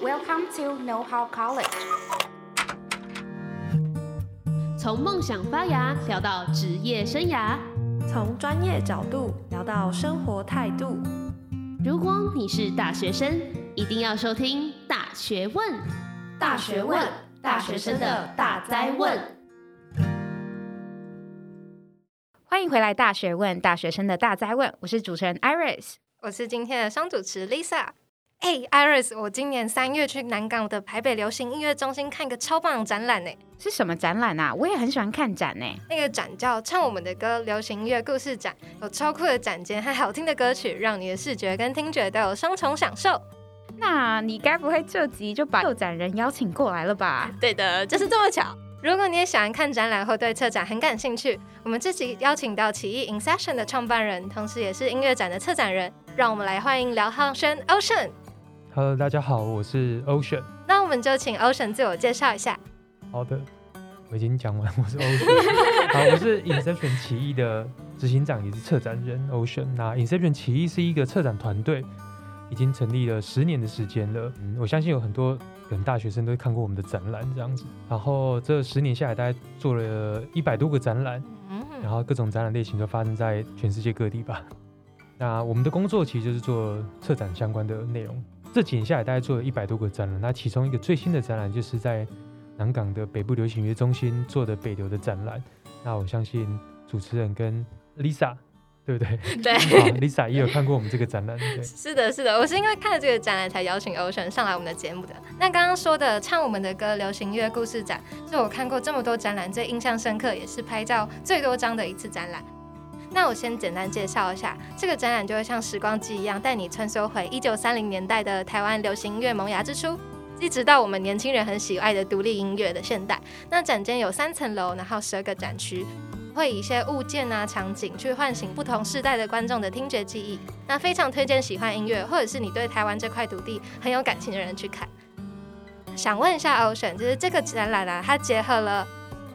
Welcome to Know How College。从梦想发芽聊到职业生涯，从专业角度聊到生活态度。如果你是大学生，一定要收听《大学问》。大学问，大学生的大哉问。欢迎回来，《大学问》大学生的大哉问。我是主持人 Iris，我是今天的双主持 Lisa。哎、hey，Iris，我今年三月去南港的台北流行音乐中心看个超棒的展览呢。是什么展览啊？我也很喜欢看展呢。那个展叫《唱我们的歌》流行音乐故事展，有超酷的展间和好听的歌曲，让你的视觉跟听觉都有双重享受。那你该不会这集就把策展人邀请过来了吧？对的，就是这么巧。如果你也喜欢看展览或对策展很感兴趣，我们这集邀请到奇异 Inception 的创办人，同时也是音乐展的策展人，让我们来欢迎廖浩轩 Ocean。Hello，大家好，我是 Ocean。那我们就请 Ocean 自我介绍一下。好的，我已经讲完，我是 Ocean。好，我是 Inception 起义的执行长，也是策展人 Ocean。那 Inception 起义是一个策展团队，已经成立了十年的时间了。嗯，我相信有很多可能大学生都会看过我们的展览这样子。然后这十年下来，大概做了一百多个展览，然后各种展览类型都发生在全世界各地吧。那我们的工作其实就是做策展相关的内容。这几年下来，大概做了一百多个展览。那其中一个最新的展览，就是在南港的北部流行音乐中心做的北流的展览。那我相信主持人跟 Lisa，对不对？对，Lisa 也有看过我们这个展览。对，是的，是的，我是因为看了这个展览才邀请 Ocean 上来我们的节目的。那刚刚说的唱我们的歌流行音乐故事展，是我看过这么多展览最印象深刻，也是拍照最多张的一次展览。那我先简单介绍一下，这个展览就会像时光机一样，带你穿梭回一九三零年代的台湾流行音乐萌芽之初，一直到我们年轻人很喜爱的独立音乐的现代。那展间有三层楼，然后十二个展区，会以一些物件啊、场景去唤醒不同世代的观众的听觉记忆。那非常推荐喜欢音乐，或者是你对台湾这块土地很有感情的人去看。想问一下 Ocean，就是这个展览啊，它结合了。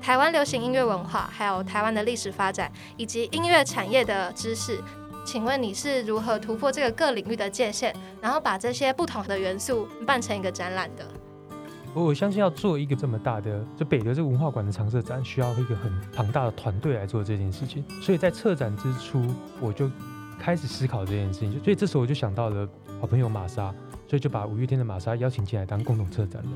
台湾流行音乐文化，还有台湾的历史发展，以及音乐产业的知识，请问你是如何突破这个各领域的界限，然后把这些不同的元素办成一个展览的？我相信要做一个这么大的，就北流这文化馆的常设展，需要一个很庞大的团队来做这件事情。所以在策展之初，我就开始思考这件事情。所以这时候我就想到了好朋友玛莎，所以就把五月天的玛莎邀请进来当共同策展人。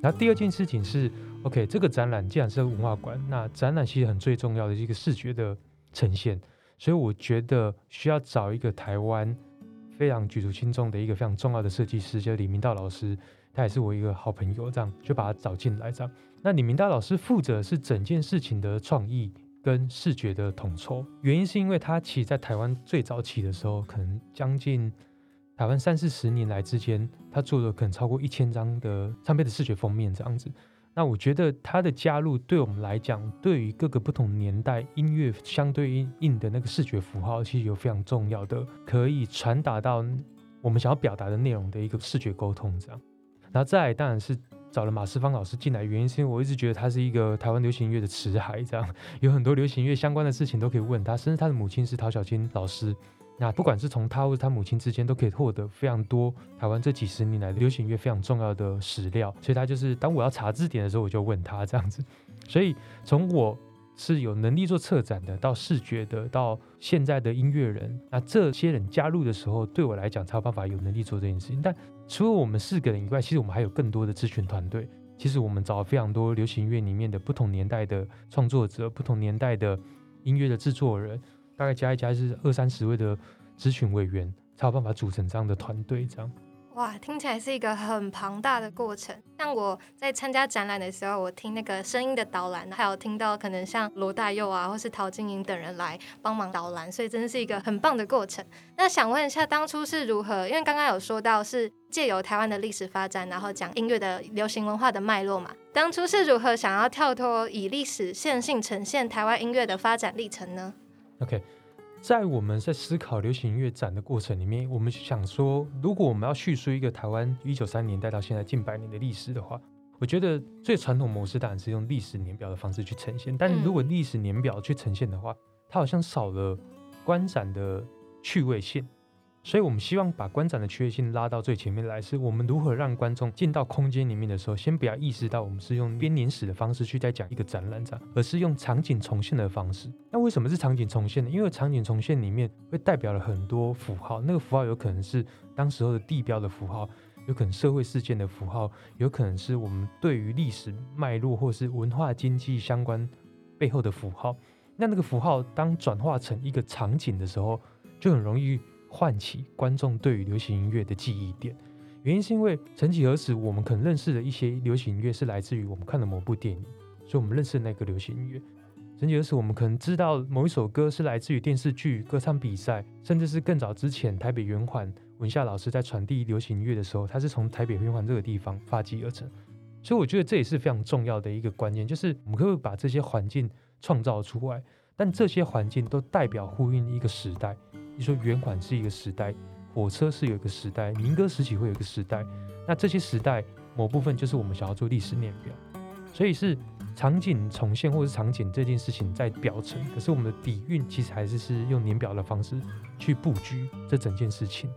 然后第二件事情是。OK，这个展览既然是文化馆，那展览其实很最重要的一个视觉的呈现，所以我觉得需要找一个台湾非常举足轻重的一个非常重要的设计师，就是李明道老师，他也是我一个好朋友，这样就把他找进来。这样，那李明道老师负责是整件事情的创意跟视觉的统筹，原因是因为他其实在台湾最早期的时候，可能将近台湾三四十年来之间，他做了可能超过一千张的唱片的视觉封面这样子。那我觉得他的加入对我们来讲，对于各个不同年代音乐相对应的那个视觉符号，其实有非常重要的，可以传达到我们想要表达的内容的一个视觉沟通。这样，然后再来当然是找了马世芳老师进来，原因是因为我一直觉得他是一个台湾流行音乐的词海，这样有很多流行音乐相关的事情都可以问他，甚至他的母亲是陶晓清老师。那不管是从他或者他母亲之间，都可以获得非常多台湾这几十年来的流行乐非常重要的史料。所以他就是当我要查字典的时候，我就问他这样子。所以从我是有能力做策展的，到视觉的，到现在的音乐人，那这些人加入的时候，对我来讲才有办法有能力做这件事情。但除了我们四个人以外，其实我们还有更多的咨询团队。其实我们找了非常多流行乐里面的不同年代的创作者，不同年代的音乐的制作人。大概加一加是二三十位的咨询委员，才有办法组成这样的团队。这样，哇，听起来是一个很庞大的过程。像我在参加展览的时候，我听那个声音的导览，还有听到可能像罗大佑啊，或是陶晶莹等人来帮忙导览，所以真的是一个很棒的过程。那想问一下，当初是如何？因为刚刚有说到是借由台湾的历史发展，然后讲音乐的流行文化的脉络嘛。当初是如何想要跳脱以历史线性呈现台湾音乐的发展历程呢？OK，在我们在思考流行音乐展的过程里面，我们想说，如果我们要叙述一个台湾一九三零年代到现在近百年的历史的话，我觉得最传统模式当然是用历史年表的方式去呈现。但是如果历史年表去呈现的话，它好像少了观展的趣味性。所以我们希望把观展的趣味性拉到最前面来，是我们如何让观众进到空间里面的时候，先不要意识到我们是用编年史的方式去在讲一个展览展，而是用场景重现的方式。那为什么是场景重现呢？因为场景重现里面会代表了很多符号，那个符号有可能是当时候的地标的符号。有可能社会事件的符号，有可能是我们对于历史脉络或是文化经济相关背后的符号。那那个符号当转化成一个场景的时候，就很容易唤起观众对于流行音乐的记忆点。原因是因为曾几何时，我们可能认识的一些流行音乐是来自于我们看的某部电影，所以我们认识那个流行音乐。曾几何时，我们可能知道某一首歌是来自于电视剧、歌唱比赛，甚至是更早之前台北圆环。文夏老师在传递流行音乐的时候，他是从台北圆环这个地方发迹而成，所以我觉得这也是非常重要的一个观念，就是我们可不可以把这些环境创造出来，但这些环境都代表呼应一个时代。你说圆款是一个时代，火车是有一个时代，民歌时期会有一个时代，那这些时代某部分就是我们想要做历史年表，所以是场景重现或者是场景这件事情在表层，可是我们的底蕴其实还是是用年表的方式去布局这整件事情。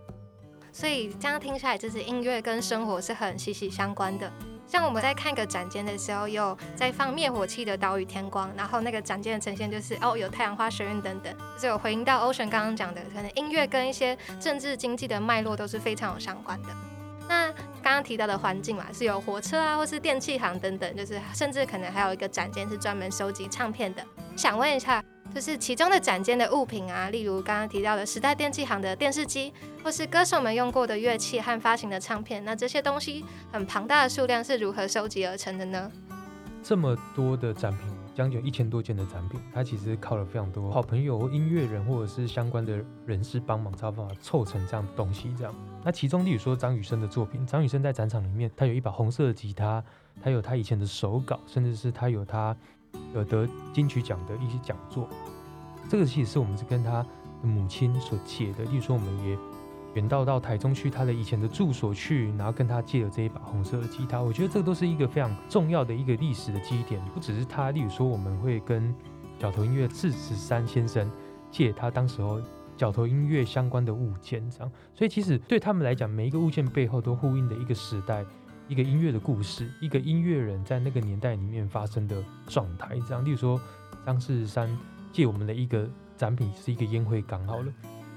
所以这样听下来，就是音乐跟生活是很息息相关的。像我们在看个展间的时候，有在放灭火器的岛屿天光，然后那个展间的呈现就是哦，有太阳花学运等等，就是有回应到 Ocean 刚刚讲的，可能音乐跟一些政治经济的脉络都是非常有相关的。那刚刚提到的环境嘛，是有火车啊，或是电器行等等，就是甚至可能还有一个展间是专门收集唱片的。想问一下。就是其中的展间的物品啊，例如刚刚提到的时代电器行的电视机，或是歌手们用过的乐器和发行的唱片，那这些东西很庞大的数量是如何收集而成的呢？这么多的展品，将近一千多件的展品，它其实靠了非常多好朋友、音乐人或者是相关的人士帮忙，才有办法凑成这样的东西。这样，那其中例如说张雨生的作品，张雨生在展场里面，他有一把红色的吉他，他有他以前的手稿，甚至是他有他。有得金曲奖的一些讲座，这个其实是我们是跟他的母亲所借的。例如说，我们也远道到台中去他的以前的住所去，然后跟他借了这一把红色的吉他。我觉得这个都是一个非常重要的一个历史的基点。不只是他，例如说，我们会跟角头音乐四十三先生借他当时候角头音乐相关的物件，这样。所以其实对他们来讲，每一个物件背后都呼应的一个时代。一个音乐的故事，一个音乐人在那个年代里面发生的状态，这样。例如说，张四十三借我们的一个展品是一个烟灰缸，好了，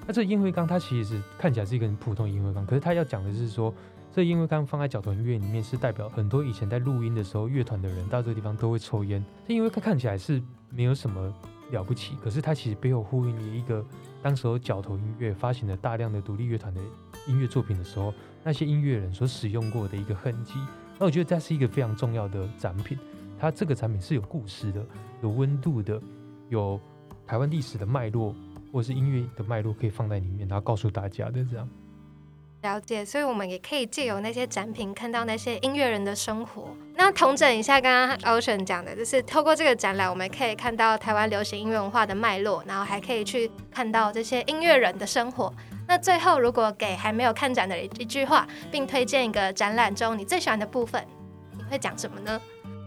那这烟灰缸它其实看起来是一个很普通的烟灰缸，可是它要讲的是说，这烟灰缸放在角头音乐里面是代表很多以前在录音的时候，乐团的人到这个地方都会抽烟。这烟灰缸看起来是没有什么了不起，可是它其实背后呼应了一个当时候角头音乐发行了大量的独立乐团的音乐作品的时候。那些音乐人所使用过的一个痕迹，那我觉得这是一个非常重要的展品。它这个展品是有故事的，有温度的，有台湾历史的脉络，或者是音乐的脉络可以放在里面，然后告诉大家的这样。了解，所以我们也可以借由那些展品看到那些音乐人的生活。那同整一下刚刚 Ocean 讲的，就是透过这个展览，我们可以看到台湾流行音乐文化的脉络，然后还可以去看到这些音乐人的生活。那最后，如果给还没有看展的人一句话，并推荐一个展览中你最喜欢的部分，你会讲什么呢？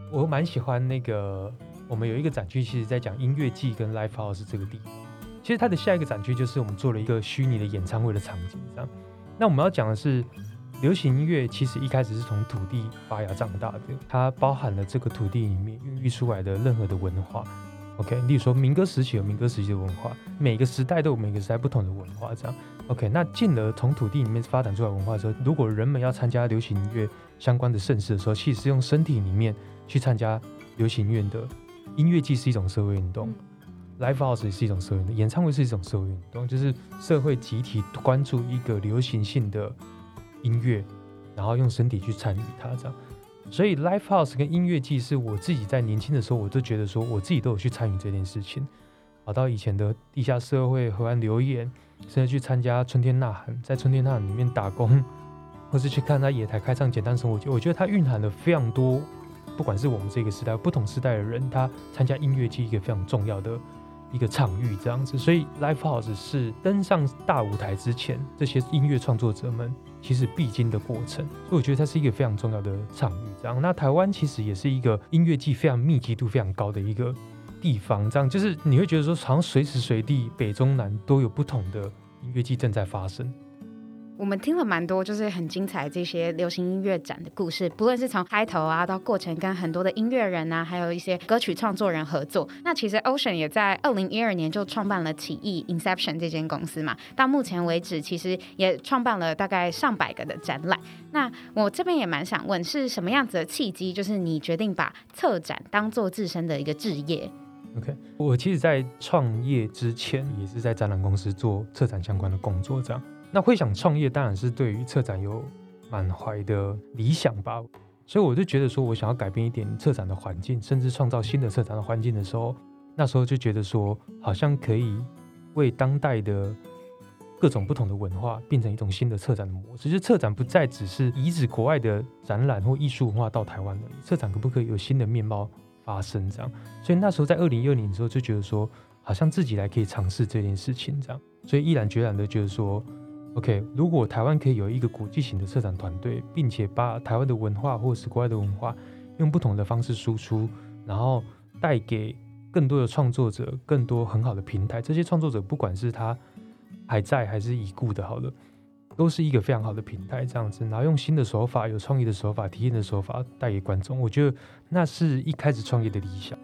我蛮喜欢那个，我们有一个展区，其实在讲音乐季跟 Live House 这个地方。其实它的下一个展区就是我们做了一个虚拟的演唱会的场景，这样。那我们要讲的是，流行音乐其实一开始是从土地发芽长大的，它包含了这个土地里面孕育出来的任何的文化。OK，例如说民歌时期有民歌时期的文化，每个时代都有每个时代不同的文化，这样。OK，那进而从土地里面发展出来文化的时候，如果人们要参加流行音乐相关的盛事的时候，其实是用身体里面去参加流行音乐的音乐祭是一种社会运动，Live House 也是一种社会运动，演唱会是一种社会运动，就是社会集体关注一个流行性的音乐，然后用身体去参与它，这样。所以，Live House 跟音乐季是我自己在年轻的时候，我都觉得说，我自己都有去参与这件事情。跑到以前的地下社会河岸留言，甚至去参加春天呐喊，在春天呐喊里面打工，或是去看他野台开唱简单生活节。我觉得它蕴含了非常多，不管是我们这个时代不同时代的人，他参加音乐季一个非常重要的一个场域，这样子。所以，Live House 是登上大舞台之前，这些音乐创作者们。其实必经的过程，所以我觉得它是一个非常重要的场域。这样，那台湾其实也是一个音乐季非常密集度非常高的一个地方。这样，就是你会觉得说，好像随时随地北中南都有不同的音乐季正在发生。我们听了蛮多，就是很精彩这些流行音乐展的故事，不论是从开头啊到过程，跟很多的音乐人啊，还有一些歌曲创作人合作。那其实 Ocean 也在二零一二年就创办了起艺 Inception 这间公司嘛，到目前为止其实也创办了大概上百个的展览。那我这边也蛮想问，是什么样子的契机，就是你决定把策展当做自身的一个职业？OK，我其实，在创业之前也是在展览公司做策展相关的工作，这样。那会想创业，当然是对于策展有满怀的理想吧。所以我就觉得说，我想要改变一点策展的环境，甚至创造新的策展的环境的时候，那时候就觉得说，好像可以为当代的各种不同的文化变成一种新的策展的模式。就策展不再只是移植国外的展览或艺术文化到台湾而已，策展可不可以有新的面貌发生？这样，所以那时候在二零一二年的时候就觉得说，好像自己来可以尝试这件事情，这样，所以毅然决然的觉得说。OK，如果台湾可以有一个国际型的策展团队，并且把台湾的文化或是国外的文化用不同的方式输出，然后带给更多的创作者更多很好的平台，这些创作者不管是他还在还是已故的，好了，都是一个非常好的平台，这样子，然后用新的手法、有创意的手法、体验的手法带给观众，我觉得那是一开始创业的理想。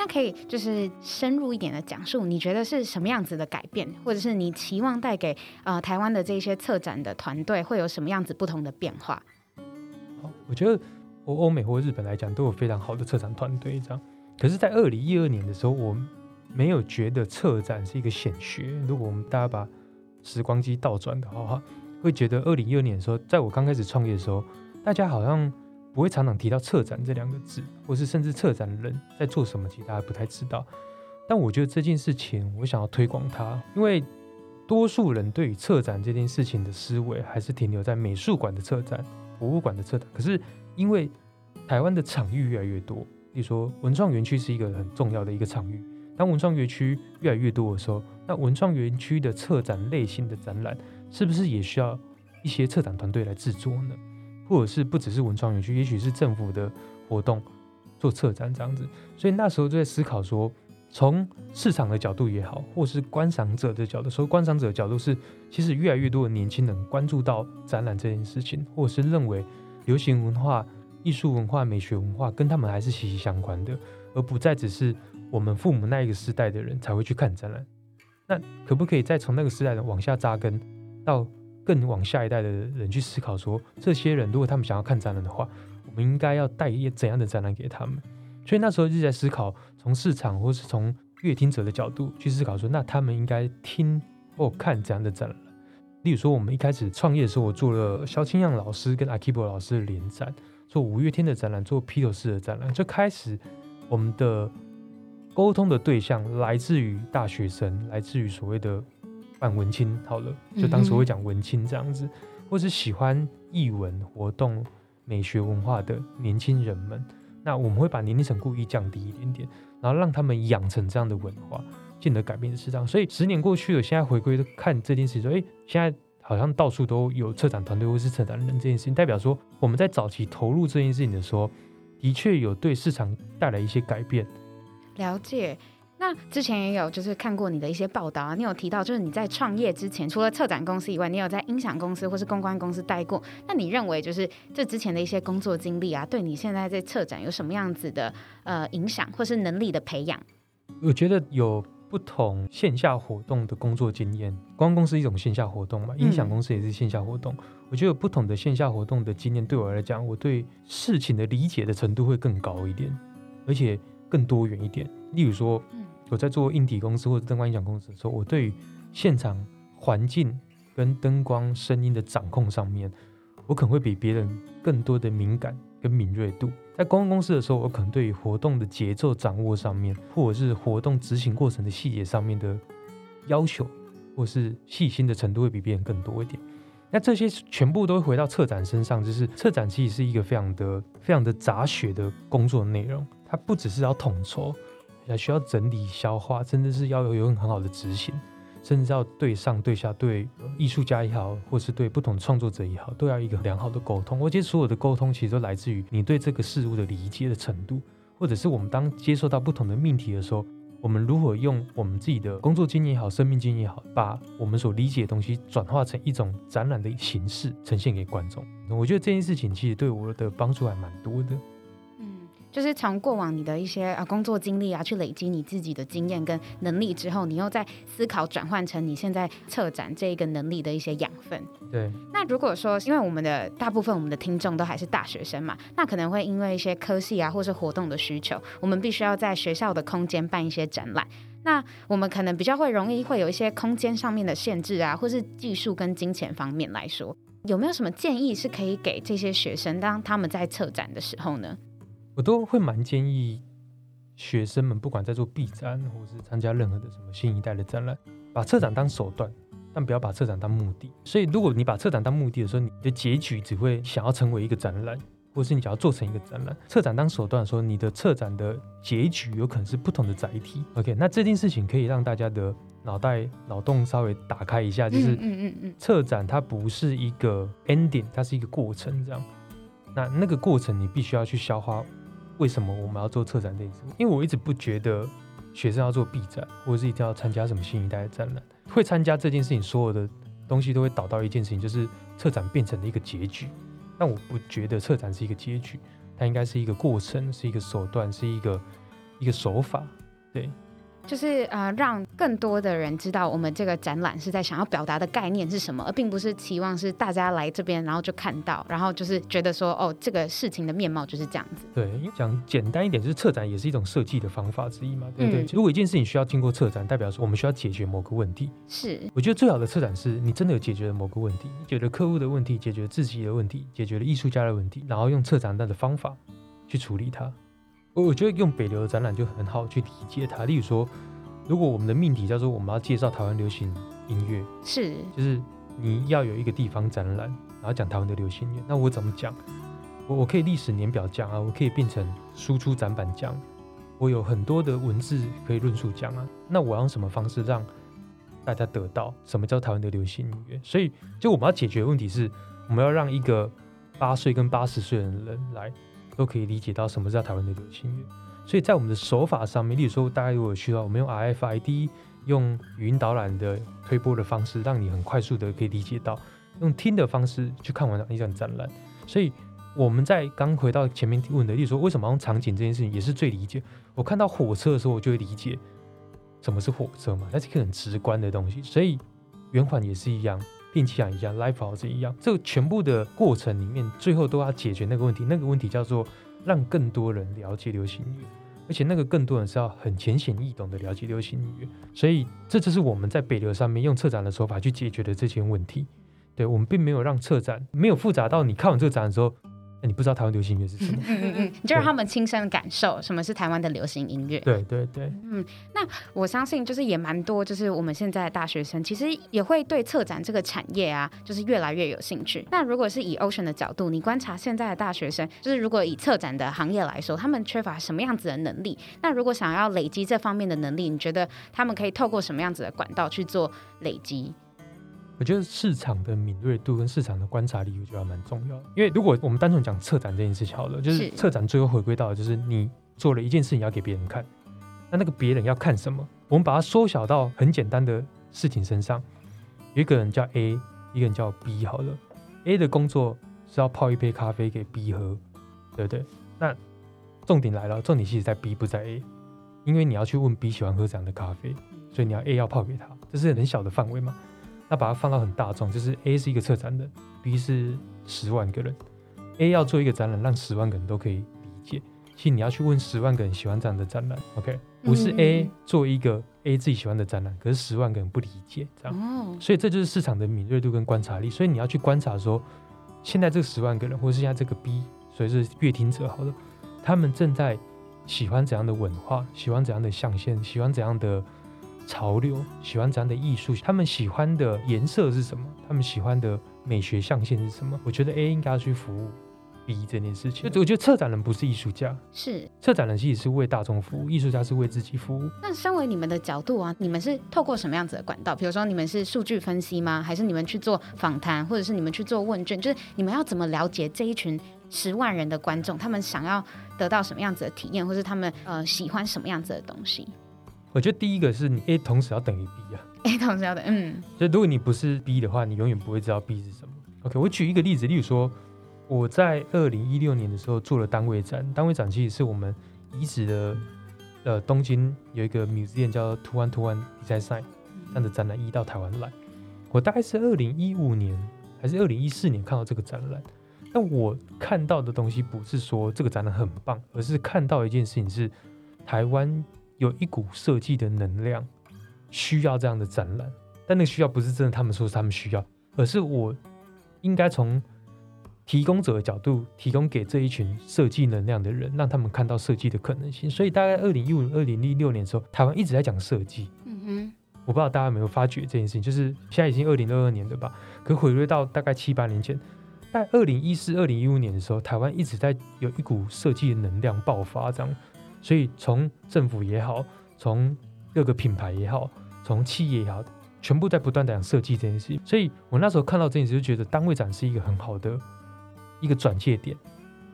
那可以就是深入一点的讲述，你觉得是什么样子的改变，或者是你期望带给呃台湾的这些策展的团队会有什么样子不同的变化？我觉得我欧美或日本来讲都有非常好的策展团队，这样。可是，在二零一二年的时候，我没有觉得策展是一个显学。如果我们大家把时光机倒转的话，会觉得二零一二年的时候，在我刚开始创业的时候，大家好像。不会常常提到策展这两个字，或是甚至策展人在做什么，其实大家不太知道。但我觉得这件事情，我想要推广它，因为多数人对于策展这件事情的思维，还是停留在美术馆的策展、博物馆的策展。可是因为台湾的场域越来越多，比如说文创园区是一个很重要的一个场域。当文创园区越来越多的时候，那文创园区的策展类型的展览，是不是也需要一些策展团队来制作呢？或者是不只是文创园区，也许是政府的活动做策展这样子，所以那时候就在思考说，从市场的角度也好，或是观赏者的角度，说观赏者的角度是，其实越来越多的年轻人关注到展览这件事情，或者是认为流行文化、艺术文化、美学文化跟他们还是息息相关的，而不再只是我们父母那一个时代的人才会去看展览。那可不可以再从那个时代的往下扎根到？更往下一代的人去思考说，这些人如果他们想要看展览的话，我们应该要带一怎样的展览给他们？所以那时候就在思考，从市场或是从阅听者的角度去思考说，那他们应该听或看怎样的展览？例如说，我们一开始创业的时候，我做了萧清阳老师跟阿 Kibo 老师的联展，做五月天的展览，做披头士的展览，就开始我们的沟通的对象来自于大学生，来自于所谓的。办文青好了，就当时会讲文青这样子，嗯、或是喜欢艺文活动、美学文化的年轻人们，那我们会把年龄层故意降低一点点，然后让他们养成这样的文化，进而改变市场。所以十年过去了，现在回归看这件事情，说，哎，现在好像到处都有策展团队或是策展人这件事情，代表说我们在早期投入这件事情的时候，的确有对市场带来一些改变。了解。那之前也有就是看过你的一些报道啊，你有提到就是你在创业之前，除了策展公司以外，你有在音响公司或是公关公司待过。那你认为就是这之前的一些工作经历啊，对你现在在策展有什么样子的呃影响，或是能力的培养？我觉得有不同线下活动的工作经验，公关公司一种线下活动嘛，音响公司也是线下活动。嗯、我觉得有不同的线下活动的经验，对我来讲，我对事情的理解的程度会更高一点，而且更多元一点。例如说，嗯我在做硬体公司或者灯光音响公司的时候，我对于现场环境跟灯光声音的掌控上面，我可能会比别人更多的敏感跟敏锐度。在公关公司的时候，我可能对于活动的节奏掌握上面，或者是活动执行过程的细节上面的要求，或是细心的程度会比别人更多一点。那这些全部都会回到策展身上，就是策展其实是一个非常的、非常的杂学的工作内容，它不只是要统筹。还需要整理消化，甚至是要有有很好的执行，甚至要对上对下，对艺术家也好，或是对不同创作者也好，都要一个良好的沟通。我觉得所有的沟通其实都来自于你对这个事物的理解的程度，或者是我们当接受到不同的命题的时候，我们如何用我们自己的工作经验也好，生命经验也好，把我们所理解的东西转化成一种展览的形式呈现给观众。我觉得这件事情其实对我的帮助还蛮多的。就是从过往你的一些啊工作经历啊，去累积你自己的经验跟能力之后，你又在思考转换成你现在策展这一个能力的一些养分。对。那如果说，因为我们的大部分我们的听众都还是大学生嘛，那可能会因为一些科系啊，或是活动的需求，我们必须要在学校的空间办一些展览。那我们可能比较会容易会有一些空间上面的限制啊，或是技术跟金钱方面来说，有没有什么建议是可以给这些学生，当他们在策展的时候呢？我都会蛮建议学生们，不管在做毕展或是参加任何的什么新一代的展览，把策展当手段，但不要把策展当目的。所以，如果你把策展当目的的时候，你的结局只会想要成为一个展览，或是你想要做成一个展览。策展当手段的时候，你的策展的结局有可能是不同的载体。OK，那这件事情可以让大家的脑袋脑洞稍微打开一下，就是嗯嗯嗯，策展它不是一个 ending，它是一个过程，这样。那那个过程你必须要去消化。为什么我们要做策展这件事？因为我一直不觉得学生要做 B 展，或者是一定要参加什么新一代的展览。会参加这件事情，所有的东西都会导到一件事情，就是策展变成了一个结局。但我不觉得策展是一个结局，它应该是一个过程，是一个手段，是一个一个手法。对。就是呃，让更多的人知道我们这个展览是在想要表达的概念是什么，而并不是期望是大家来这边然后就看到，然后就是觉得说哦，这个事情的面貌就是这样子。对，因为讲简单一点，就是策展也是一种设计的方法之一嘛，对不对？嗯，如果一件事情需要经过策展，代表说我们需要解决某个问题。是，我觉得最好的策展是你真的有解决了某个问题，解决了客户的问题，解决了自己的问题，解决了艺术家的问题，然后用策展的方法去处理它。我我觉得用北流的展览就很好去理解它，例如说。如果我们的命题叫做我们要介绍台湾流行音乐，是，就是你要有一个地方展览，然后讲台湾的流行音乐，那我怎么讲？我我可以历史年表讲啊，我可以变成输出展板讲，我有很多的文字可以论述讲啊。那我要用什么方式让大家得到什么叫台湾的流行音乐？所以，就我们要解决的问题是，我们要让一个八岁跟八十岁的人来都可以理解到什么叫台湾的流行乐。所以在我们的手法上面，例如说，大家如果需要，我们用 RFID，用语音导览的推播的方式，让你很快速的可以理解到，用听的方式去看完一场展览。所以我们在刚回到前面问的，例如说，为什么用场景这件事情也是最理解。我看到火车的时候，我就会理解什么是火车嘛，那是一个很直观的东西。所以圆环也是一样，电气场一样，Life House 一样，这个全部的过程里面，最后都要解决那个问题。那个问题叫做让更多人了解流行音乐。而且那个更多人是要很浅显易懂的了解流行音乐，所以这就是我们在北流上面用策展的手法去解决的这些问题。对，我们并没有让策展没有复杂到你看完这个展的时候。欸、你不知道台湾流行音乐是什么？嗯嗯嗯，你 就让他们亲身感受什么是台湾的流行音乐。对对对，嗯，那我相信就是也蛮多，就是我们现在的大学生其实也会对策展这个产业啊，就是越来越有兴趣。那如果是以 Ocean 的角度，你观察现在的大学生，就是如果以策展的行业来说，他们缺乏什么样子的能力？那如果想要累积这方面的能力，你觉得他们可以透过什么样子的管道去做累积？我觉得市场的敏锐度跟市场的观察力，我觉得还蛮重要的。因为如果我们单纯讲策展这件事情好了，就是策展最后回归到的就是你做了一件事情要给别人看，那那个别人要看什么？我们把它缩小到很简单的事情身上，有一个人叫 A，一个人叫 B 好了。A 的工作是要泡一杯咖啡给 B 喝，对不对？那重点来了，重点其实在 B 不在 A，因为你要去问 B 喜欢喝怎样的咖啡，所以你要 A 要泡给他，这是很小的范围嘛。那把它放到很大众，就是 A 是一个策展人，B 是十万个人，A 要做一个展览，让十万个人都可以理解。其实你要去问十万个人喜欢这样的展览，OK？不是 A 做一个 A 自己喜欢的展览，可是十万个人不理解这样。所以这就是市场的敏锐度跟观察力。所以你要去观察说，现在这十万个人，或是现在这个 B，所以是阅听者，好了，他们正在喜欢怎样的文化，喜欢怎样的象限，喜欢怎样的。潮流喜欢怎样的艺术？他们喜欢的颜色是什么？他们喜欢的美学象限是什么？我觉得 A 应该要去服务 B 这件事情。就我觉得策展人不是艺术家，是策展人其实是为大众服务，艺术家是为自己服务。那身为你们的角度啊，你们是透过什么样子的管道？比如说你们是数据分析吗？还是你们去做访谈，或者是你们去做问卷？就是你们要怎么了解这一群十万人的观众，他们想要得到什么样子的体验，或是他们呃喜欢什么样子的东西？我觉得第一个是你 A 同时要等于 B 啊，A 同时要等，嗯，所以如果你不是 B 的话，你永远不会知道 B 是什么。OK，我举一个例子，例如说我在二零一六年的时候做了单位展，单位展其实是我们遗址的，呃，东京有一个 museum 叫 Two One Two One Design 这样的展览移到台湾来。我大概是二零一五年还是二零一四年看到这个展览，但我看到的东西不是说这个展览很棒，而是看到一件事情是台湾。有一股设计的能量，需要这样的展览，但那个需要不是真的，他们说是他们需要，而是我应该从提供者的角度，提供给这一群设计能量的人，让他们看到设计的可能性。所以大概二零一五、二零一六年的时候，台湾一直在讲设计。嗯哼，我不知道大家有没有发觉这件事情，就是现在已经二零二二年了吧？可回归到大概七八年前，在二零一四、二零一五年的时候，台湾一直在有一股设计的能量爆发，这样。所以从政府也好，从各个品牌也好，从企业也好，全部在不断的讲设计这件事。所以我那时候看到这件事，就觉得单位展是一个很好的一个转借点，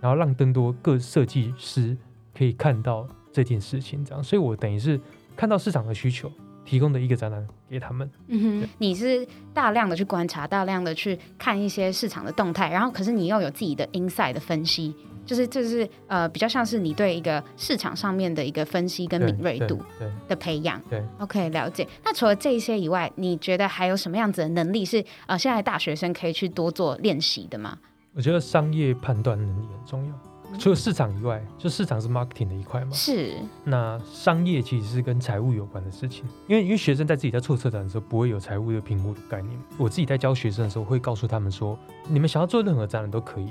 然后让更多各设计师可以看到这件事情。这样，所以我等于是看到市场的需求，提供的一个展览给他们。嗯哼，你是大量的去观察，大量的去看一些市场的动态，然后可是你又有自己的 inside 的分析。就是就是呃，比较像是你对一个市场上面的一个分析跟敏锐度的培养。对，对，对，OK，了解。那除了这一些以外，你觉得还有什么样子的能力是呃，现在大学生可以去多做练习的吗？我觉得商业判断能力很重要。除了市场以外，就市场是 marketing 的一块嘛。是。那商业其实是跟财务有关的事情，因为因为学生在自己在做策展的时候，不会有财务的评估的概念。我自己在教学生的时候，会告诉他们说，你们想要做任何展览都可以。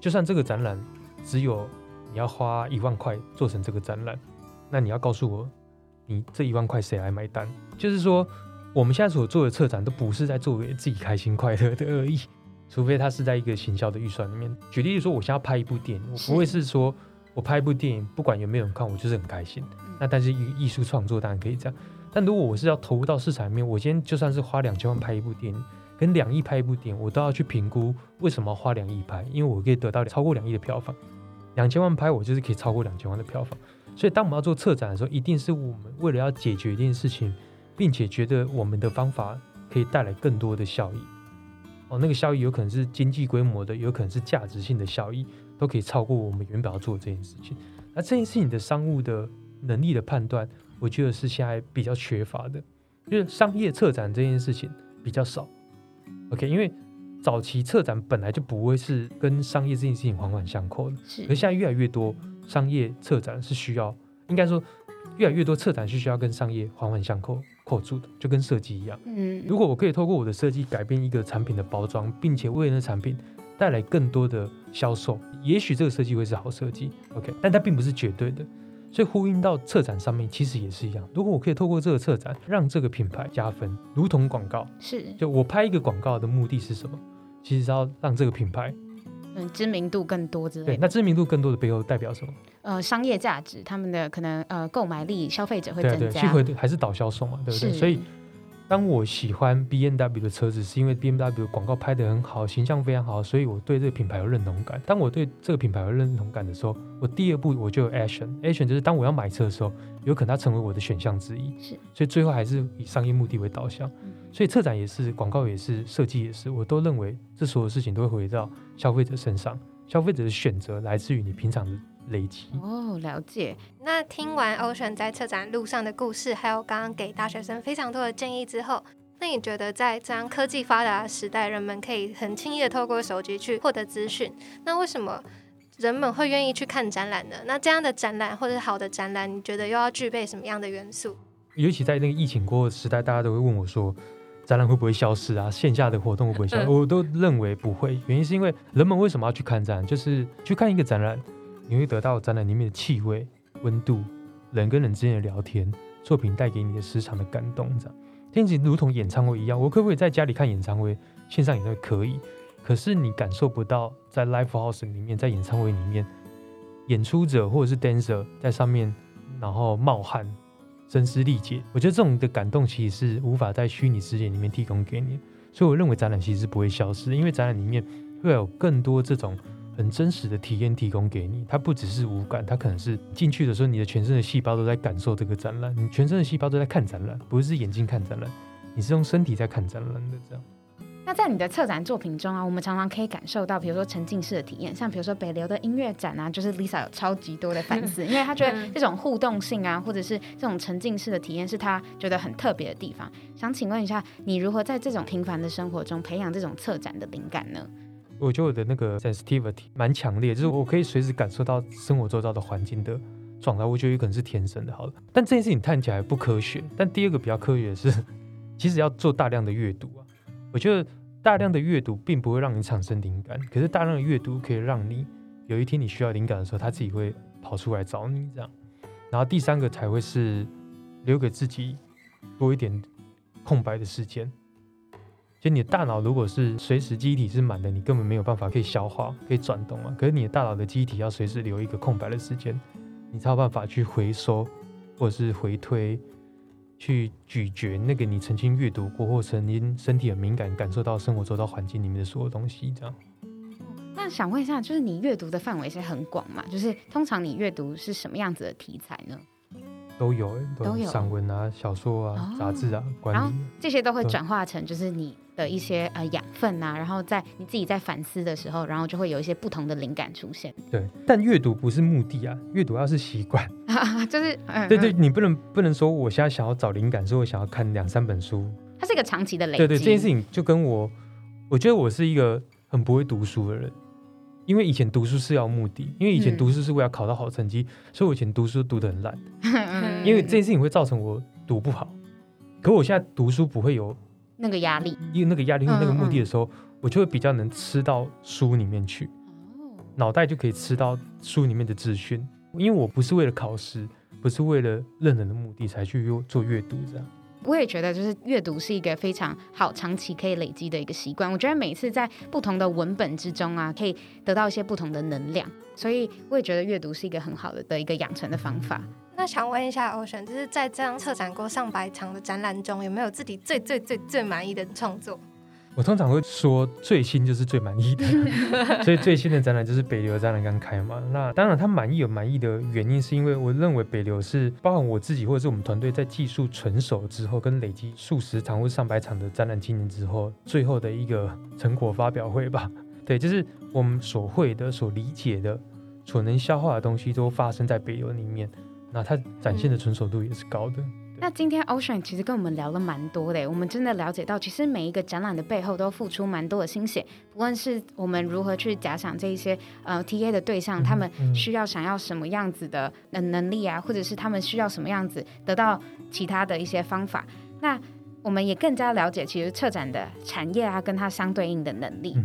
就算这个展览只有你要花一万块做成这个展览，那你要告诉我，你这一万块谁来买单？就是说，我们现在所做的策展都不是在做给自己开心快乐的而已，除非他是在一个行销的预算里面。举例说，我现在要拍一部电影，我不会是说我拍一部电影，不管有没有人看，我就是很开心。那但是艺艺术创作当然可以这样，但如果我是要投入到市场里面，我今天就算是花两千万拍一部电影。跟两亿拍一部电影，我都要去评估为什么要花两亿拍，因为我可以得到超过两亿的票房。两千万拍，我就是可以超过两千万的票房。所以，当我们要做策展的时候，一定是我们为了要解决一件事情，并且觉得我们的方法可以带来更多的效益。哦，那个效益有可能是经济规模的，有可能是价值性的效益，都可以超过我们原本要做的这件事情。那这件事情的商务的能力的判断，我觉得是现在比较缺乏的，就是商业策展这件事情比较少。OK，因为早期策展本来就不会是跟商业这件事情环环相扣的，是。而现在越来越多商业策展是需要，应该说越来越多策展是需要跟商业环环相扣扣住的，就跟设计一样。嗯。如果我可以透过我的设计改变一个产品的包装，并且为那产品带来更多的销售，也许这个设计会是好设计。OK，但它并不是绝对的。所以呼应到策展上面，其实也是一样。如果我可以透过这个策展让这个品牌加分，如同广告，是就我拍一个广告的目的是什么？其实是要让这个品牌嗯知名度更多之类的。对，那知名度更多的背后代表什么？呃，商业价值，他们的可能呃购买力，消费者会增加。对对，会还是导销售嘛，对不对？所以。当我喜欢 BMW 的车子，是因为 BMW 广告拍得很好，形象非常好，所以我对这个品牌有认同感。当我对这个品牌有认同感的时候，我第二步我就有 action，action 就是当我要买车的时候，有可能它成为我的选项之一。是，所以最后还是以商业目的为导向。所以策展也是，广告也是，设计也是，我都认为这所有事情都会回到消费者身上。消费者的选择来自于你平常的。累积哦，了解。那听完 Ocean 在策展路上的故事，还有刚刚给大学生非常多的建议之后，那你觉得在这样科技发达的时代，人们可以很轻易的透过手机去获得资讯，那为什么人们会愿意去看展览呢？那这样的展览或者好的展览，你觉得又要具备什么样的元素？尤其在那个疫情过时代，大家都会问我说，展览会不会消失啊？线下的活动会不会消失？嗯、我都认为不会，原因是因为人们为什么要去看展？就是去看一个展览。你会得到展览里面的气味、温度、人跟人之间的聊天、作品带给你的时常的感动，这样听起来如同演唱会一样。我可不可以在家里看演唱会？线上演唱会可以，可是你感受不到在 live house 里面，在演唱会里面，演出者或者是 dancer 在上面，然后冒汗、声嘶力竭。我觉得这种的感动其实是无法在虚拟世界里面提供给你，所以我认为展览其实是不会消失，因为展览里面会有更多这种。很真实的体验提供给你。它不只是五感，它可能是进去的时候，你的全身的细胞都在感受这个展览，你全身的细胞都在看展览，不是眼睛看展览，你是用身体在看展览的这样。那在你的策展作品中啊，我们常常可以感受到，比如说沉浸式的体验，像比如说北流的音乐展啊，就是 Lisa 有超级多的粉丝，因为她觉得这种互动性啊，或者是这种沉浸式的体验是她觉得很特别的地方。想请问一下，你如何在这种平凡的生活中培养这种策展的灵感呢？我觉得我的那个 sensitivity 蛮强烈，就是我可以随时感受到生活周遭的环境的状态。我觉得有可能是天生的，好了。但这件事情看起来不科学。但第二个比较科学的是，其实要做大量的阅读啊，我觉得。大量的阅读并不会让你产生灵感，可是大量的阅读可以让你有一天你需要灵感的时候，他自己会跑出来找你这样。然后第三个才会是留给自己多一点空白的时间。就你的大脑如果是随时机体是满的，你根本没有办法可以消化、可以转动啊。可是你的大脑的机体要随时留一个空白的时间，你才有办法去回收或者是回推。去咀嚼那个你曾经阅读过或曾经身体很敏感感受到生活周遭环境里面的所有东西，这样。那想问一下，就是你阅读的范围是很广嘛？就是通常你阅读是什么样子的题材呢？都有，都有散文啊、小说啊、杂志啊，管理，然后这些都会转化成就是你的一些呃养分啊，然后在你自己在反思的时候，然后就会有一些不同的灵感出现。对，但阅读不是目的啊，阅读要是习惯，就是、嗯、对对，你不能不能说我现在想要找灵感，所以我想要看两三本书，它是一个长期的累积。对对，这件事情就跟我，我觉得我是一个很不会读书的人。因为以前读书是要目的，因为以前读书是为了考到好成绩，嗯、所以我以前读书读得很烂。因为这件事情会造成我读不好，可我现在读书不会有那个压力，因为那个压力和那个目的的时候，嗯嗯，我就会比较能吃到书里面去，脑袋就可以吃到书里面的资讯。因为我不是为了考试，不是为了认人的目的才去做阅读这样。我也觉得，就是阅读是一个非常好、长期可以累积的一个习惯。我觉得每次在不同的文本之中啊，可以得到一些不同的能量，所以我也觉得阅读是一个很好的的一个养成的方法。那想问一下，Ocean，就是在这样策展过上百场的展览中，有没有自己最最最最满意的创作？我通常会说最新就是最满意的，所以最新的展览就是北流的展览刚开嘛。那当然，他满意有满意的原因，是因为我认为北流是包含我自己或者是我们团队在技术成熟之后，跟累积数十场或上百场的展览经验之后，最后的一个成果发表会吧。对，就是我们所会的、所理解的、所能消化的东西，都发生在北流里面。那它展现的成熟度也是高的。那今天 Ocean 其实跟我们聊了蛮多的，我们真的了解到，其实每一个展览的背后都付出蛮多的心血，不论是我们如何去假想这一些呃 TA 的对象，他们需要想要什么样子的能能力啊，或者是他们需要什么样子得到其他的一些方法，那我们也更加了解其实策展的产业啊，跟它相对应的能力。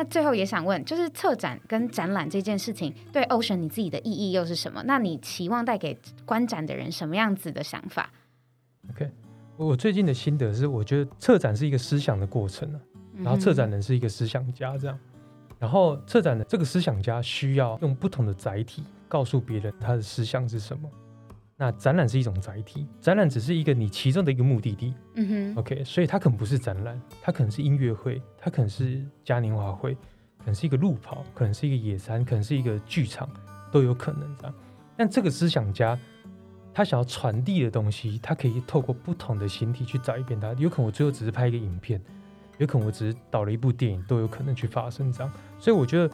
那最后也想问，就是策展跟展览这件事情，对 Ocean 你自己的意义又是什么？那你期望带给观展的人什么样子的想法？OK，我最近的心得是，我觉得策展是一个思想的过程，然后策展人是一个思想家，这样，然后策展的这个思想家需要用不同的载体告诉别人他的思想是什么。那展览是一种载体，展览只是一个你其中的一个目的地。嗯哼，OK，所以它可能不是展览，它可能是音乐会，它可能是嘉年华会，可能是一个路跑，可能是一个野餐，可能是一个剧场，都有可能这样。但这个思想家他想要传递的东西，他可以透过不同的形体去找一遍它。有可能我最后只是拍一个影片，有可能我只是导了一部电影，都有可能去发生这样。所以我觉得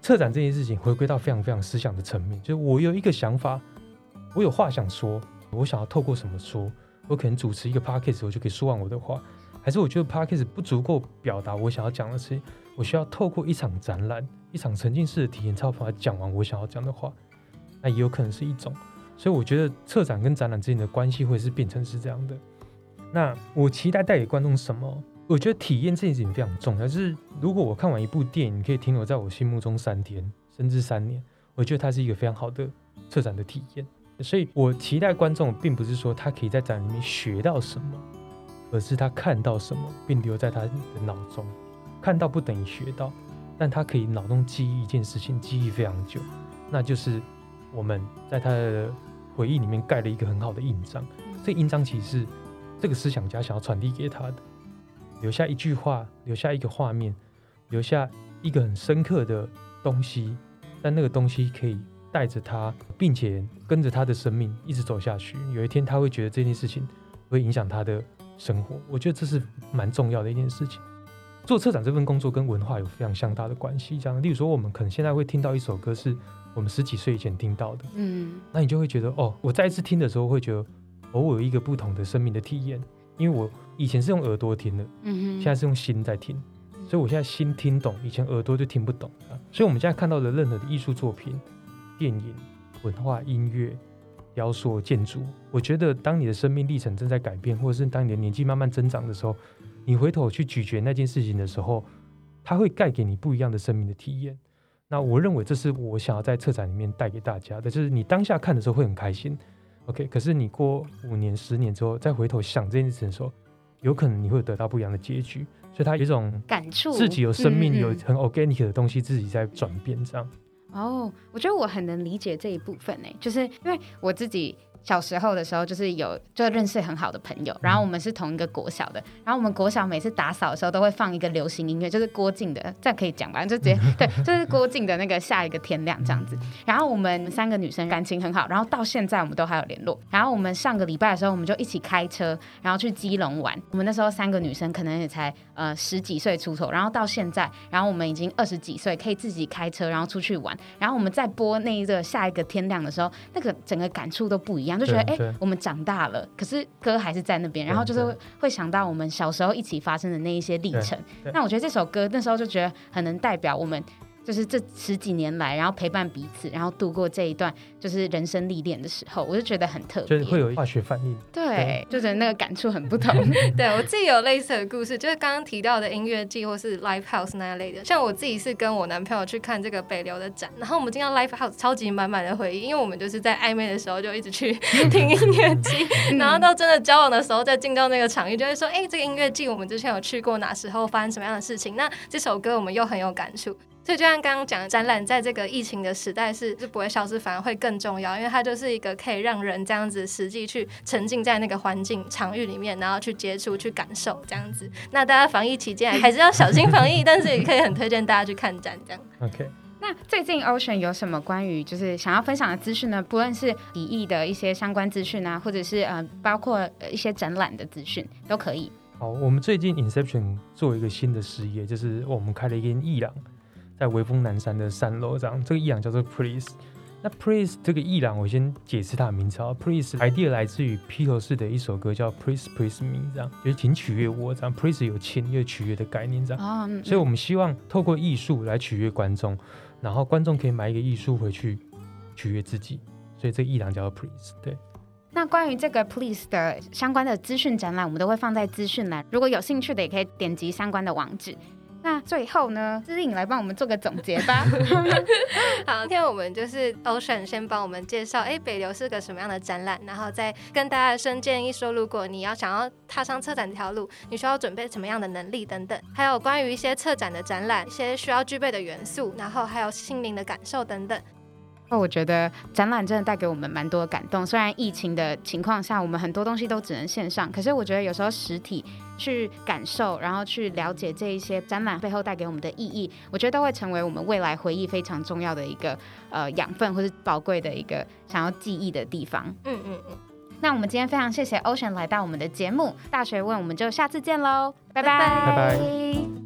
策展这件事情回归到非常非常思想的层面，就是我有一个想法。我有话想说，我想要透过什么说？我可能主持一个 podcast，我就可以说完我的话，还是我觉得 podcast 不足够表达我想要讲的事情，我需要透过一场展览、一场沉浸式的体验，才有办法讲完我想要讲的话。那也有可能是一种，所以我觉得策展跟展览之间的关系会是变成是这样的。那我期待带给观众什么？我觉得体验这件事情非常重要。就是如果我看完一部电影，可以停留在我心目中三天甚至三年，我觉得它是一个非常好的策展的体验。所以我期待观众，并不是说他可以在展里面学到什么，而是他看到什么，并留在他的脑中。看到不等于学到，但他可以脑中记忆一件事情，记忆非常久，那就是我们在他的回忆里面盖了一个很好的印章。这印章其实是这个思想家想要传递给他的，留下一句话，留下一个画面，留下一个很深刻的东西，但那个东西可以带着他，并且跟着他的生命一直走下去。有一天他会觉得这件事情会影响他的生活，我觉得这是蛮重要的一件事情。做策展这份工作跟文化有非常相大的关系。这样，例如说，我们可能现在会听到一首歌，是我们十几岁以前听到的，嗯，那你就会觉得，哦，我再一次听的时候会觉得，哦，我有一个不同的生命的体验，因为我以前是用耳朵听的，嗯哼，现在是用心在听，所以我现在心听懂，以前耳朵就听不懂啊。所以我们现在看到的任何的艺术作品、电影、文化、音乐、雕塑、建筑，我觉得当你的生命历程正在改变，或者是当你的年纪慢慢增长的时候。你回头去咀嚼那件事情的时候，它会带给你不一样的生命的体验。那我认为这是我想要在策展里面带给大家的，就是你当下看的时候会很开心，OK。可是你过五年、十年之后再回头想这件事情的时候，有可能你会得到不一样的结局。所以它有一种感触，自己有生命、有很 organic 的东西自己在转变，这样。哦，我觉得我很能理解这一部分呢，就是因为我自己。小时候的时候，就是有就认识很好的朋友，然后我们是同一个国小的，然后我们国小每次打扫的时候都会放一个流行音乐，就是郭靖的，这样可以讲吧？就直接 对，就是郭靖的那个下一个天亮这样子。然后我们三个女生感情很好，然后到现在我们都还有联络。然后我们上个礼拜的时候，我们就一起开车，然后去基隆玩。我们那时候三个女生可能也才呃十几岁出头，然后到现在，然后我们已经二十几岁，可以自己开车然后出去玩。然后我们在播那一个下一个天亮的时候，那个整个感触都不一样，就觉得哎，我们。长大了，可是歌还是在那边，然后就是会想到我们小时候一起发生的那一些历程。那我觉得这首歌那时候就觉得很能代表我们。就是这十几年来，然后陪伴彼此，然后度过这一段就是人生历练的时候，我就觉得很特别，就是会有化学反应。对，对就是那个感触很不同。对我自己有类似的故事，就是刚刚提到的音乐季或是 live house 那一类的。像我自己是跟我男朋友去看这个北流的展，然后我们进到 live house，超级满满的回忆，因为我们就是在暧昧的时候就一直去 听音乐季，然后到真的交往的时候再进到那个场域，就会说，哎，这个音乐季我们之前有去过，哪时候发生什么样的事情？那这首歌我们又很有感触。所以就像刚刚讲的，展览在这个疫情的时代是就不会消失，反而会更重要，因为它就是一个可以让人这样子实际去沉浸在那个环境场域里面，然后去接触、去感受这样子。那大家防疫期间还是要小心防疫，但是也可以很推荐大家去看展这样。OK。那最近 Ocean 有什么关于就是想要分享的资讯呢？不论是笔译的一些相关资讯啊，或者是呃包括一些展览的资讯都可以。好，我们最近 Inception 做一个新的事业，就是我们开了一间艺廊。在微风南山的三楼，这样这个艺廊叫做 Please。那 Please 这个艺廊，我先解释它的名字啊。Please idea 来自于披头士的一首歌，叫 Please Please Me，这样就是请取悦我，这样 Please 有请又取悦的概念，这样。啊。所以我们希望透过艺术来取悦观众，然后观众可以买一个艺术回去取悦自己。所以这个艺廊叫做 Please。对。那关于这个 Please 的相关的资讯展览，我们都会放在资讯栏，如果有兴趣的，也可以点击相关的网址。那最后呢，姿颖来帮我们做个总结吧。好，今天我们就是 Ocean 先帮我们介绍，哎，北流是个什么样的展览，然后再跟大家深建议说，如果你要想要踏上策展这条路，你需要准备什么样的能力等等，还有关于一些策展的展览，一些需要具备的元素，然后还有心灵的感受等等。那我觉得展览真的带给我们蛮多的感动。虽然疫情的情况下，我们很多东西都只能线上，可是我觉得有时候实体去感受，然后去了解这一些展览背后带给我们的意义，我觉得都会成为我们未来回忆非常重要的一个呃养分，或是宝贵的一个想要记忆的地方。嗯嗯嗯。那我们今天非常谢谢 Ocean 来到我们的节目《大学问》，我们就下次见喽，拜拜拜拜。